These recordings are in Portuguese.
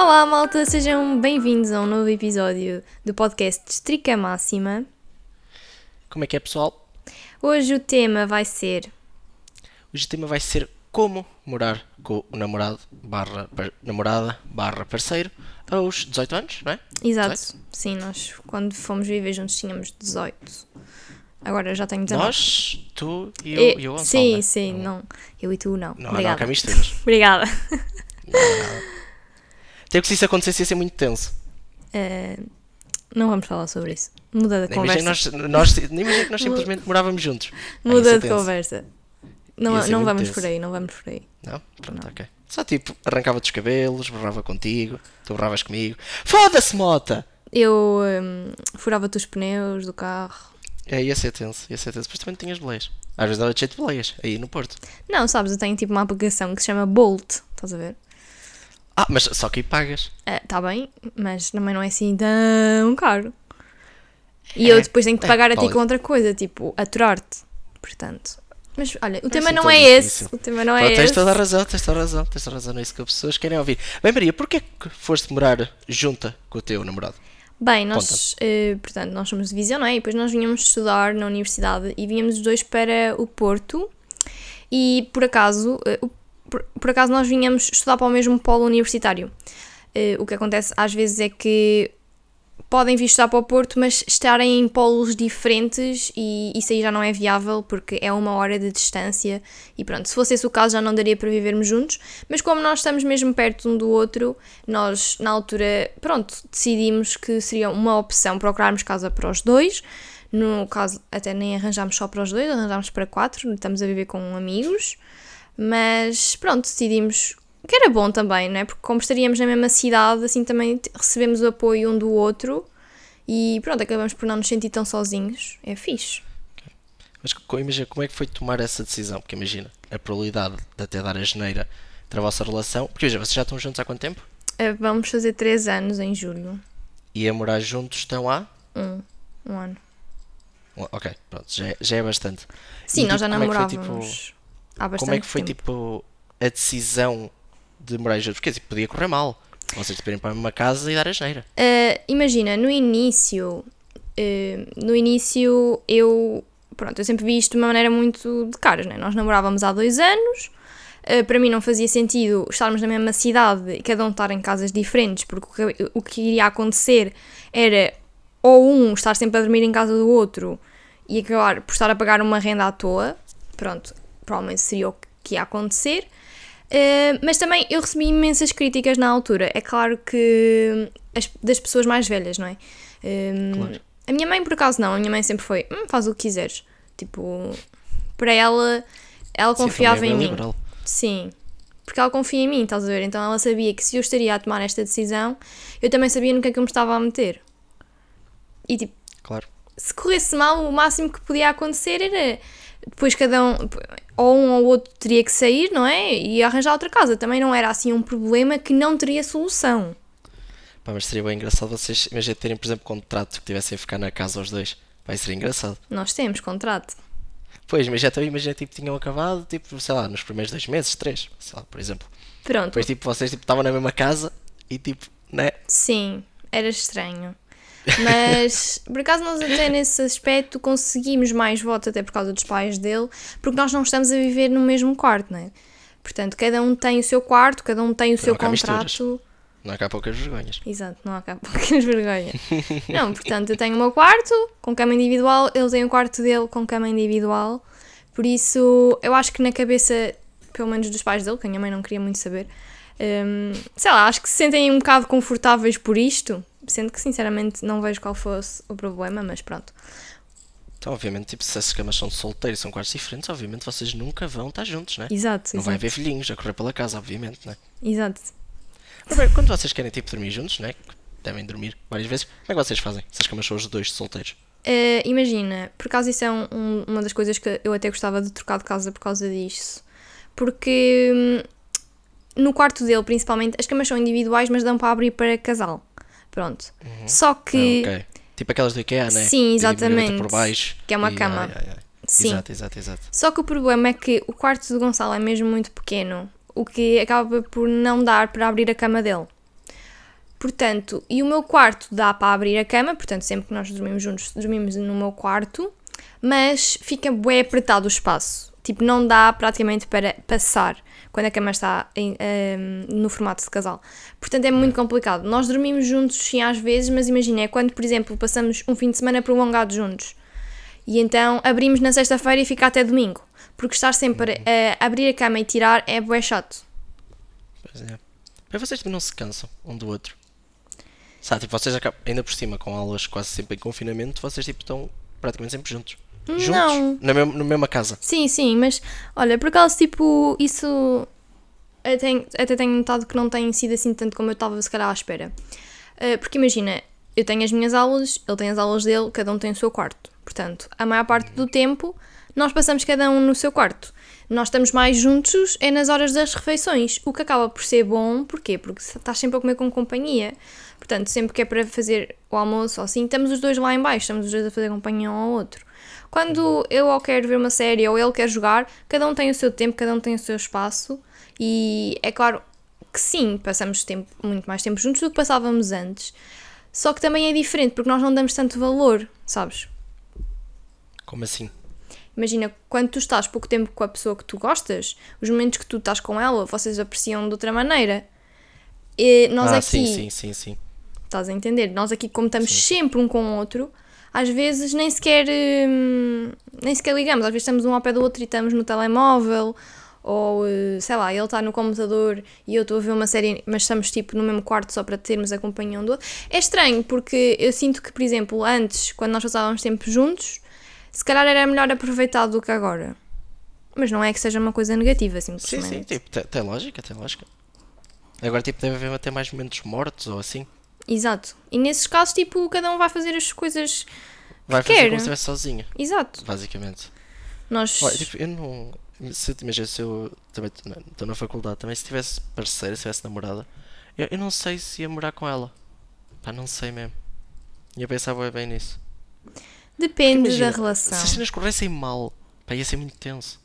Olá, malta, sejam bem-vindos a um novo episódio do podcast Estrica Máxima. Como é que é, pessoal? Hoje o tema vai ser. Hoje o tema vai ser como morar com o namorado barra par- namorada barra parceiro aos 18 anos, não é? Exato, 18? sim, nós quando fomos viver juntos tínhamos 18. Agora já tenho 19. Nós, tu e eu, E- e Gonçalo, sim, né? sim, não. Eu e tu não. Não, não há Obrigada. cá misturas. Tem que se isso acontecesse ia ser muito tenso. Eh, não vamos falar sobre isso. Muda de Imagina conversa. que nós, nós, imagina que nós simplesmente morávamos juntos. Ia Muda ser de tenso. conversa. Não, não vamos tenso. por aí, não vamos por aí. Não? Pronto, ok. Só tipo, arrancava-te os cabelos, borrava contigo, tu borravas comigo. Foda-se, mota! Eu hum, furava-te os pneus do carro. É, ia ser tenso, ia ser tenso. Depois também tinhas boleias. Às vezes dava cheio de boleias, aí no Porto. Não, sabes, eu tenho tipo uma aplicação que se chama Bolt. Estás a ver? Ah, mas só que aí pagas. Está bem, mas também não é assim tão caro. E eu É, depois tenho que é, pagar a ti com outra coisa, tipo, aturar-te. Portanto. Mas olha, o tema assim não é esse. O tema não é tens esse. toda a razão, tens toda a razão, tens toda a razão, é isso que as pessoas querem ouvir. Bem, Maria, porquê que foste morar junta com o teu namorado? Bem, nós, eh, portanto, nós somos de Viseu, não é? E depois nós vinhamos estudar na universidade e vinhamos os dois para o Porto. E por acaso, eh, o- por, por acaso nós vinhamos estudar para o mesmo polo universitário. Eh, o que acontece às vezes é que podem vir estudar para o Porto, mas estarem em polos diferentes e isso aí já não é viável porque é uma hora de distância. E pronto, se fosse esse o caso já não daria para vivermos juntos, mas como nós estamos mesmo perto um do outro, nós na altura, pronto, decidimos que seria uma opção procurarmos casa para os dois, no caso até nem arranjámos só para os dois, arranjámos para quatro, estamos a viver com amigos, mas pronto, decidimos que era bom também, não é? Porque como estaríamos na mesma cidade, assim também recebemos o apoio um do outro e pronto, acabamos por não nos sentir tão sozinhos. É fixe. Mas imagina, como é que foi tomar essa decisão? Porque imagina, a probabilidade de até dar a geneira entre a vossa relação. Porque veja, vocês já estão juntos há quanto tempo? Eh, Vamos fazer três anos em julho. E a morar juntos estão há. Um, um ano. Ok, pronto, já é, já é bastante. Sim, E, nós tipo, já como é foi, namorávamos tipo, há bastante Como é que foi tempo. tipo a decisão de morar juntos? Porque tipo, podia correr mal. Vocês irem para uma casa e dar a geneira. Uh, imagina, no início, uh, no início eu, pronto, eu sempre vi isto de uma maneira muito de caras, né? Nós namorávamos há dois anos, uh, para mim não fazia sentido estarmos na mesma cidade e cada um estar em casas diferentes, porque o que, o que iria acontecer era ou um estar sempre a dormir em casa do outro e acabar por estar a pagar uma renda à toa, pronto, provavelmente seria o que ia acontecer. Uh, mas também eu recebi imensas críticas na altura. É claro que as- das pessoas mais velhas, não é? Um, Claro. A minha mãe, por acaso, não. A minha mãe sempre foi: hum, faz o que quiseres. Tipo, para ela, ela Sim, confiava é em bem mim. liberal. Sim. Porque ela confia em mim, estás a ver? Então ela sabia que se eu estaria a tomar esta decisão, eu também sabia no que é que eu me estava a meter. E tipo, Claro. se corresse mal, o máximo que podia acontecer era depois cada um, ou um ou outro teria que sair, não é? E arranjar outra casa. Também não era assim um problema que não teria solução. Pá, mas seria bem engraçado vocês, imagina, terem, por exemplo, contrato que tivessem a ficar na casa aos dois. Vai ser engraçado. Nós temos contrato. Pois, mas já também imagina, tipo, tinham acabado, tipo, sei lá, nos primeiros dois meses, três, sei lá, por exemplo. Pronto, Depois, tipo, vocês tipo, estavam na mesma casa e, tipo, né? sim, era estranho. Mas por acaso nós até nesse aspecto conseguimos mais votos até por causa dos pais dele, porque nós não estamos a viver no mesmo quarto, não é? Portanto, cada um tem o seu quarto, cada um tem o seu não misturas. contrato. Não há cá poucas vergonhas. Exato, não há cá poucas vergonha. Não, portanto, eu tenho o meu quarto com cama individual, ele tem o quarto dele com cama individual. Por isso, eu acho que na cabeça, pelo menos dos pais dele, que a minha mãe não queria muito saber, hum, sei lá, acho que se sentem um bocado confortáveis por isto. Sendo que, sinceramente, não vejo qual fosse o problema, mas pronto. Então, obviamente, tipo, se essas camas são de solteiro e são quartos diferentes, obviamente vocês nunca vão estar juntos, né? Exato, Não vai exato. haver filhinhos a correr pela casa, obviamente, né? Exato. Bem, quando vocês querem, tipo, dormir juntos, né? que Devem dormir várias vezes. Como é que vocês fazem? Se as camas são os dois solteiros. Uh, imagina, por causa isso é um- um- uma das coisas que eu até gostava de trocar de casa por causa disso. Porque hum, no quarto dele, principalmente, as camas são individuais, mas dão para abrir para casal. Pronto. Só que. Ah, ok. Tipo aquelas do IKEA, né? Sim, exatamente. por baixo. Que é uma e- cama. ai, ai, ai. Sim. Exato, exato, exato. Só que o problema é que o quarto do Gonçalo é mesmo muito pequeno, o que acaba por não dar para abrir a cama dele. Portanto, e o meu quarto dá para abrir a cama, portanto, sempre que nós dormimos juntos, dormimos no meu quarto, mas fica bem apertado o espaço. Tipo, não dá praticamente para passar quando a cama está em, um, no formato de casal. Portanto, é muito complicado. Nós dormimos juntos, sim, às vezes, mas imagina, é quando, por exemplo, passamos um fim de semana prolongado juntos. E então abrimos na sexta-feira e fica até domingo. Porque estar sempre a abrir a cama e tirar é bué chato. Pois é. Mas vocês não se cansam um do outro. Sabe, tipo, vocês acabam, ainda por cima, com aulas quase sempre em confinamento, vocês tipo estão praticamente sempre juntos. Juntos? Não. Na, mesma, na mesma casa. Sim, sim, mas olha, por acaso, tipo, isso até, até tenho notado que não tem sido assim tanto como eu estava, se calhar, à espera. Uh, porque imagina, eu tenho as minhas aulas, ele tem as aulas dele, cada um tem o seu quarto. Portanto, a maior parte do tempo nós passamos cada um no seu quarto. Nós estamos mais juntos é nas horas das refeições, o que acaba por ser bom, porquê? Porque estás sempre a comer com companhia. Portanto, sempre que é para fazer o almoço ou assim, estamos os dois lá em baixo, estamos os dois a fazer companhia um ao outro. Quando eu ou quero ver uma série ou ele quer jogar, cada um tem o seu tempo, cada um tem o seu espaço e é claro que sim, passamos tempo, muito mais tempo juntos do que passávamos antes. Só que também é diferente porque nós não damos tanto valor, sabes? Como assim? Imagina, quando tu estás pouco tempo com a pessoa que tu gostas, os momentos que tu estás com ela, vocês apreciam de outra maneira. E nós ah, aqui. sim, sim, sim, sim. Estás a entender? Nós aqui, como estamos sim. sempre um com o outro, às vezes nem sequer. Hum, nem sequer ligamos. Às vezes estamos um ao pé do outro e estamos no telemóvel, ou eh, sei lá, ele está no computador e eu estou a ver uma série, mas estamos tipo no mesmo quarto só para termos a companhia um do outro. É estranho, porque eu sinto que, por exemplo, antes, quando nós passávamos tempo juntos se calhar era melhor aproveitado do que agora. Mas não é que seja uma coisa negativa, simplesmente. Sim, sim, tipo, tem, lógica, tem lógica. Agora, tipo, deve haver até mais momentos mortos ou assim. Exato. E nesses casos, tipo, cada um vai fazer as coisas vai que fazer quer. como se estivesse sozinha. Exato. Basicamente. Nós... Olha, tipo, eu não... Se, imagina, se eu também estou na faculdade também, se tivesse parceira, se tivesse namorada, eu, eu não sei se ia morar com ela. Pá, não sei mesmo. Ia pensar bem nisso. Depende imagina, da relação. Se as cenas corressem mal, pá, ia ser muito tenso.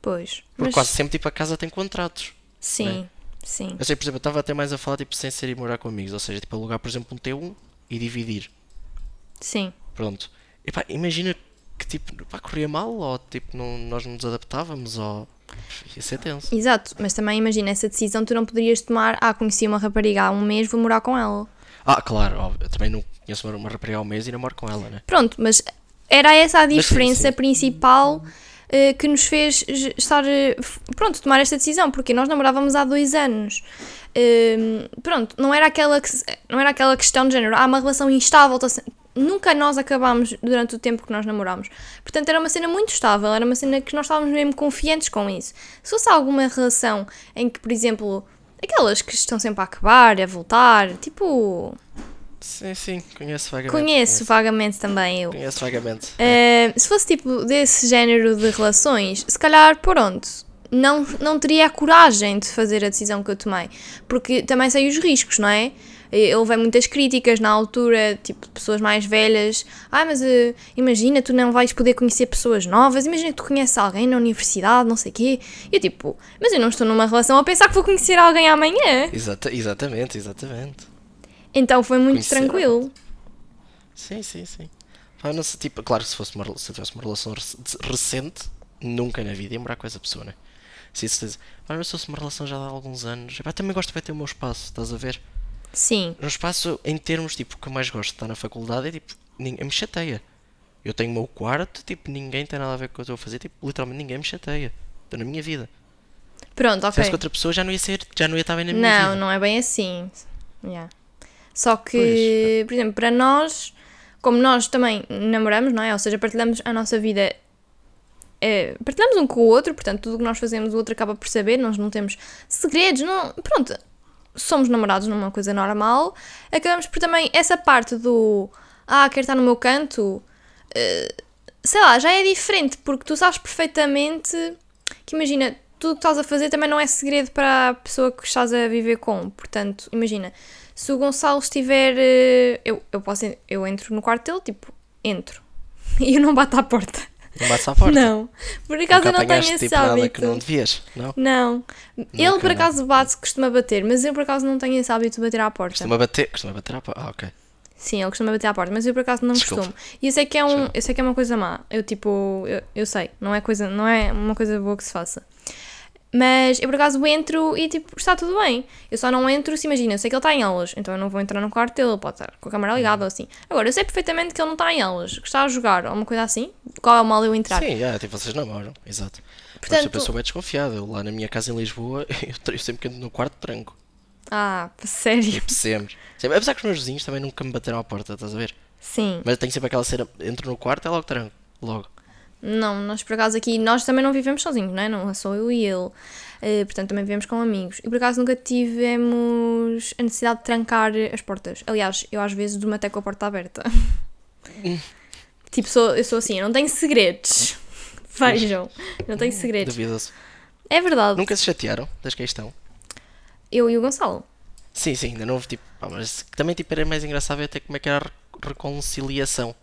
Pois. Porque mas... quase sempre tipo, a casa tem contratos. Sim, né? Sim. Eu sei, por exemplo, eu estava até mais a falar tipo, sem ser ir morar com amigos, ou seja, tipo, alugar, por exemplo, um T1 e dividir. Sim. Pronto. E pá, imagina que tipo, pá, corria mal, ou tipo, não, nós não nos adaptávamos, ou. Ia ser tenso. Exato, mas também imagina essa decisão tu não poderias tomar, ah, conheci uma rapariga há um mês, vou morar com ela. Ah, claro, óbvio. eu também não conheço uma, rapariga ao mês e namoro com ela, né? Pronto, mas era essa a diferença sim, sim. principal que nos fez estar, uh, pronto, tomar esta decisão, porque nós namorávamos há dois anos. Uh, pronto, não era, aquela que, não era aquela questão de género, há ah, uma relação instável, nunca nós acabámos durante o tempo que nós namorámos. Portanto, era uma cena muito estável, era uma cena que nós estávamos mesmo confiantes com isso. Se fosse alguma relação em que, por exemplo, Aquelas que estão sempre a acabar, a voltar, tipo. Sim, sim, conheço vagamente. Conheço, conheço. vagamente também eu. Conheço vagamente. Uh, se fosse tipo desse género de relações, se calhar, pronto, não, não teria a coragem de fazer a decisão que eu tomei. Porque também sei os riscos, não é? Houve muitas críticas na altura, tipo, de pessoas mais velhas. Ah, mas uh, imagina, tu não vais poder conhecer pessoas novas. Imagina que tu conheces alguém na universidade, não sei o quê. E eu, tipo, mas eu não estou numa relação a pensar que vou conhecer alguém amanhã. Exata, exatamente, exatamente. Então foi muito tranquilo. Sim, sim, sim. Ah, não sei, tipo, claro que se, fosse uma, se tivesse uma relação recente, nunca na vida ia morar com essa pessoa, né? Sim, certeza. Mas se fosse uma relação já há alguns anos, eu também gosto de ter o meu espaço, estás a ver? Sim. No espaço, em termos, tipo, que eu mais gosto de estar na faculdade é tipo, ninguém me chateia. Eu tenho o meu quarto, tipo, ninguém tem nada a ver com o que eu estou a fazer, tipo, literalmente ninguém me chateia. Estou na minha vida. Pronto, ok. Se com outra pessoa já não ia ser, já não ia estar bem na minha não, vida. Não, não é bem assim. Yeah. Só que, pois. por exemplo, para nós, como nós também namoramos, não é? Ou seja, partilhamos a nossa vida é, partilhamos um com o outro, portanto, tudo o que nós fazemos o outro acaba por saber, nós não temos segredos, não, pronto, somos namorados numa coisa normal, acabamos por também essa parte do ah, quero estar no meu canto, uh, sei lá, já é diferente, porque tu sabes perfeitamente que imagina, tudo o que estás a fazer também não é segredo para a pessoa que estás a viver com. Portanto, imagina, se o Gonçalo estiver. Uh, eu, eu posso. Eu entro no quarto dele, tipo, entro. E eu não bato à porta. Não bates à porta. Não. Por acaso eu não tenho esse tipo, nada hábito. que não devias, não? Não. Ele Nunca, por não. acaso bate, costuma bater, mas eu por acaso não tenho esse hábito de bater à porta. Costuma bater, costuma bater à porta. Ah, ok. Sim, ele costuma bater à porta, mas eu por acaso não Desculpa. costumo. E eu sei que é um, Desculpa. eu sei que é uma coisa má. Eu tipo, eu, eu sei, não é coisa, não é uma coisa boa que se faça. Mas eu por acaso entro e tipo, está tudo bem. Eu só não entro se imagina, eu sei que ele está em aulas, então eu não vou entrar no quarto dele, pode estar com a câmera ligada ou assim. Agora, eu sei perfeitamente que ele não está em aulas, que está a jogar ou uma coisa assim. Qual é o mal eu entrar? Sim, é, tipo, vocês namoram, exato. Portanto, eu sou bem desconfiado. Eu lá na minha casa em Lisboa, eu, eu sempre que entro no quarto tranco. Ah, sério? Tipo, sempre. sempre. Apesar que os meus vizinhos também nunca me bateram à porta, estás a ver? Sim. Mas tenho sempre aquela cena, entro no quarto é logo tranco. Logo. Não, nós por acaso aqui, nós também não vivemos sozinhos, não é? Não, sou eu e ele. Eh, portanto, também vivemos com amigos. E por acaso nunca tivemos a necessidade de trancar as portas. Aliás, eu às vezes durmo até com a porta aberta. tipo, sou, eu sou assim, eu não tenho segredos. Vejam, não tenho segredos. Duvidoso. É verdade. Nunca se chatearam das questão? Eu e o Gonçalo. Sim, sim, ainda não houve tipo. mas também tipo, era mais engraçado ver até como é que era a re- reconciliação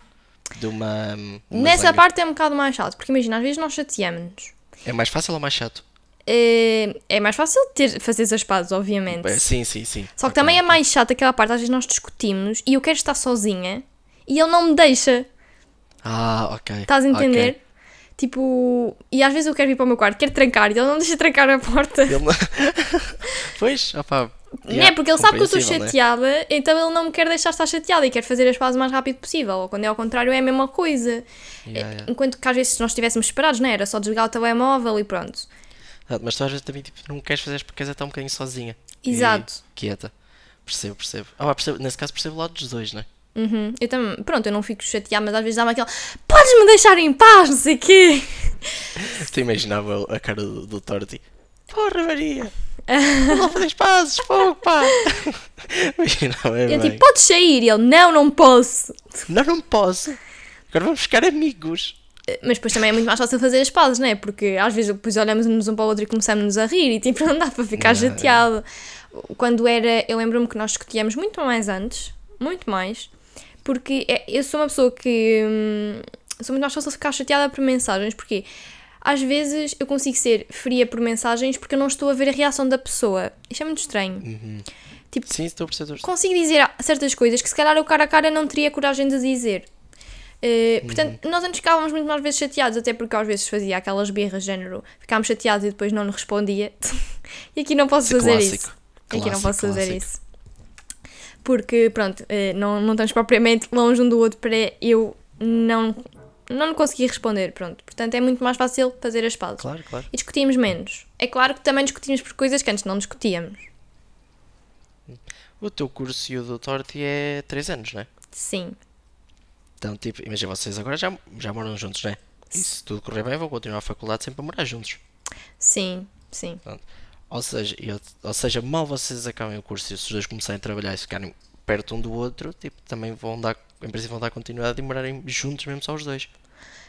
de uma. uma Nessa zanga. parte é um bocado mais chato, porque imagina, às vezes nós chateamos-nos. É mais fácil ou mais chato? Eh, É mais fácil ter, fazer as pazes, obviamente. É, sim, sim, sim. Só que também é mais chato aquela parte, às vezes nós discutimos e eu quero estar sozinha e ele não me deixa. Ah, ok. Estás a entender? Tipo, e às vezes eu quero ir para o meu quarto, quero trancar e ele não deixa trancar a porta. Ele não... pois, opá. não é? yeah, Porque ele sabe que eu estou né? chateada, então ele não me quer deixar estar chateada e quer fazer as pazes o mais rápido possível. Ou quando é ao contrário, é a mesma coisa. Yeah, yeah. Enquanto que às vezes se nós estivéssemos separados, não é? Era só desligar o telemóvel e pronto. Ah, Mas tu às vezes também tipo, não queres fazer porque queres estar um bocadinho sozinha. E Exato. quieta. Percebo, percebo. Ah, percebo. Nesse caso percebo o lado dos dois, né? Uhum. Eu também, pronto, eu não fico chateada, mas às vezes dá-me aquela podes-me deixar em paz, não sei o quê. Tu imaginava a cara do, do Torti. Porra, Maria! Lá fazer espaços, fogo, pá! Imaginava é Eu bem. tipo, podes sair? E ele, não, não posso. Não, não posso. Agora vamos ficar amigos. Mas depois também é muito mais fácil fazer as pazes, não é? Porque às vezes depois olhamos-nos um para o outro e começamos a rir e tipo, não dá para ficar Não, chateado. Quando era, eu lembro-me que nós discutíamos muito mais antes, muito mais, porque é- eu sou uma pessoa que hum, sou muito mais fácil ficar chateada por mensagens, porque às vezes eu consigo ser fria por mensagens porque eu não estou a ver a reação da pessoa. Isto é muito estranho. Sim, estou a perceber. consigo dizer certas coisas que se calhar eu cara a cara não teria coragem de dizer. Eh, portanto, nós antes ficávamos muito mais vezes chateados, até porque às vezes fazia aquelas birras, género, ficámos chateados e depois não nos respondia. e aqui não posso é fazer clássico. isso. Aqui não Clássico, posso fazer clássico. isso. Porque, pronto, eh, não, não estamos propriamente longe um do outro para eu não, não conseguir responder, pronto. Portanto, é muito mais fácil fazer as pazes. Claro, claro. E discutimos menos. É claro que também discutimos por coisas que antes não discutíamos. O teu curso e o do Torti é 3 anos, não é? Sim. Então, tipo, imagina, vocês agora já, já moram juntos, não é? E se tudo correr bem, vão continuar a faculdade sempre a morar juntos. Sim, sim. Ou seja, eu- ou seja, mal vocês acabem o curso e se os dois começarem a trabalhar e ficarem perto um do outro, tipo, também vão dar, em princípio vão dar continuidade e morarem juntos mesmo só os dois.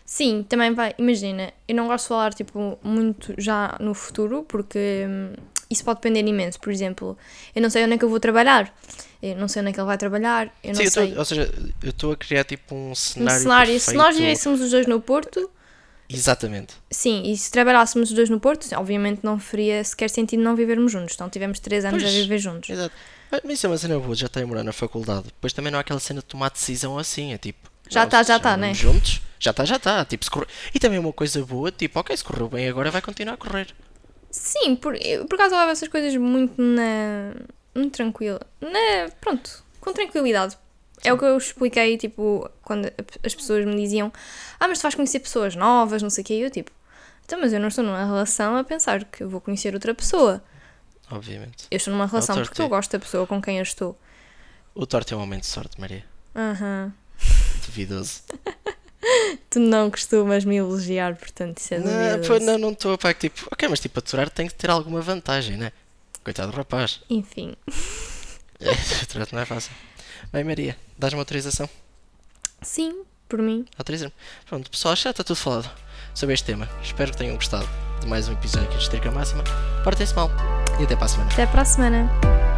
Sim, também vai. Imagina, eu não gosto de falar tipo muito já no futuro porque hum, isso pode depender imenso. Por exemplo, eu não sei onde é que eu vou trabalhar, eu não sei onde é que ele vai trabalhar, eu não Sim, eu tô- sei. ou seja, eu estou a criar tipo um Um cenário. cenário, se nós perfeito. vivêssemos os dois no Porto, Exatamente. sim, e se trabalhássemos os dois no Porto, obviamente não faria sequer sentido não vivermos juntos. Então tivemos três anos Pois. a viver juntos. Exato. Mas isso é uma cena boa, já está a morar na faculdade. Depois também não há aquela cena de tomar decisão assim, é tipo. Já tá, se já tá, moramos né? Juntos, já está, já está. Tipo, corre- E também uma coisa boa, tipo, ok, se correu bem agora vai continuar a correr. Sim, por, por acaso eu levo essas coisas muito na. muito tranquila. Na, pronto, com tranquilidade. É o que eu expliquei, tipo, quando as pessoas me diziam Ah, mas tu vais conhecer pessoas novas, não sei o quê. E eu, tipo, então, mas eu não estou numa relação a pensar que eu vou conhecer outra pessoa. Obviamente. Eu estou numa relação torto, porque eu é. gosto da pessoa com quem eu estou. O Torte é um momento de sorte, Maria. Aham. Duvidoso. Tu não costumas me elogiar, portanto, isso é Não, pô, não, não estou a pá, tipo, ok, mas tipo, aturar tem que ter alguma vantagem, né? Coitado do rapaz. Enfim. É, aturar não é fácil. Bem, Maria, dás-me autorização? Sim, por mim. Autoriza-me. Pronto, pessoal, já está tudo falado sobre este tema. Espero que tenham gostado de mais um episódio aqui de Estrica Máxima. Portem-se mal e até para a semana. Até para a semana.